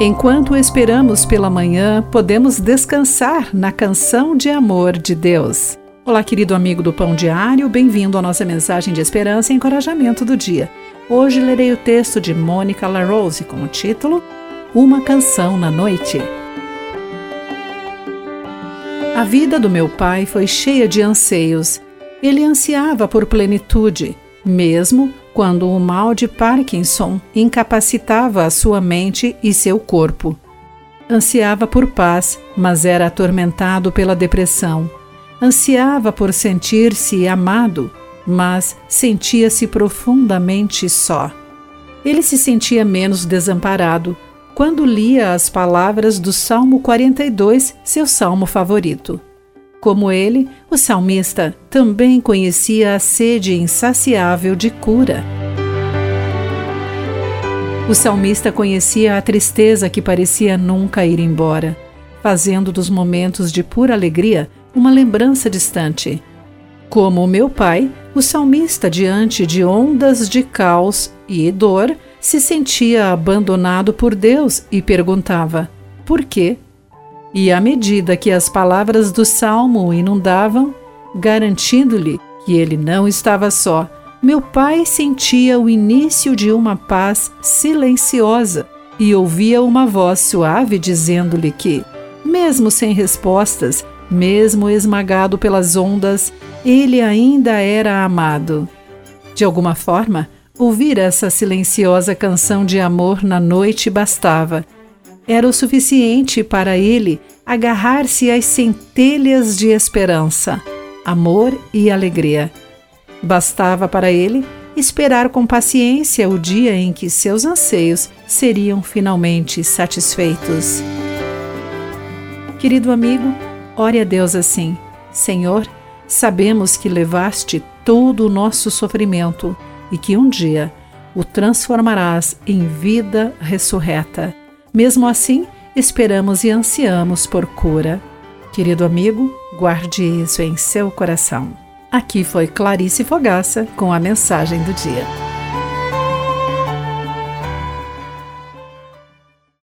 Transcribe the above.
Enquanto esperamos pela manhã, podemos descansar na canção de amor de Deus. Olá, querido amigo do Pão Diário, bem-vindo à nossa mensagem de esperança e encorajamento do dia. Hoje lerei o texto de Mônica LaRose com o título Uma Canção na Noite. A vida do meu pai foi cheia de anseios. Ele ansiava por plenitude, mesmo quando o mal de Parkinson incapacitava a sua mente e seu corpo. Ansiava por paz, mas era atormentado pela depressão. Ansiava por sentir-se amado, mas sentia-se profundamente só. Ele se sentia menos desamparado quando lia as palavras do Salmo 42, seu salmo favorito. Como ele, o salmista também conhecia a sede insaciável de cura. O salmista conhecia a tristeza que parecia nunca ir embora, fazendo dos momentos de pura alegria uma lembrança distante. Como o meu pai, o salmista, diante de ondas de caos e dor, se sentia abandonado por Deus e perguntava: por quê? E à medida que as palavras do salmo o inundavam, garantindo-lhe que ele não estava só, meu pai sentia o início de uma paz silenciosa e ouvia uma voz suave dizendo-lhe que, mesmo sem respostas, mesmo esmagado pelas ondas, ele ainda era amado. De alguma forma, ouvir essa silenciosa canção de amor na noite bastava era o suficiente para ele agarrar-se às centelhas de esperança, amor e alegria. Bastava para ele esperar com paciência o dia em que seus anseios seriam finalmente satisfeitos. Querido amigo, ore a Deus assim: Senhor, sabemos que levaste todo o nosso sofrimento e que um dia o transformarás em vida ressurreta mesmo assim, esperamos e ansiamos por cura. Querido amigo, guarde isso em seu coração. Aqui foi Clarice Fogaça com a mensagem do dia.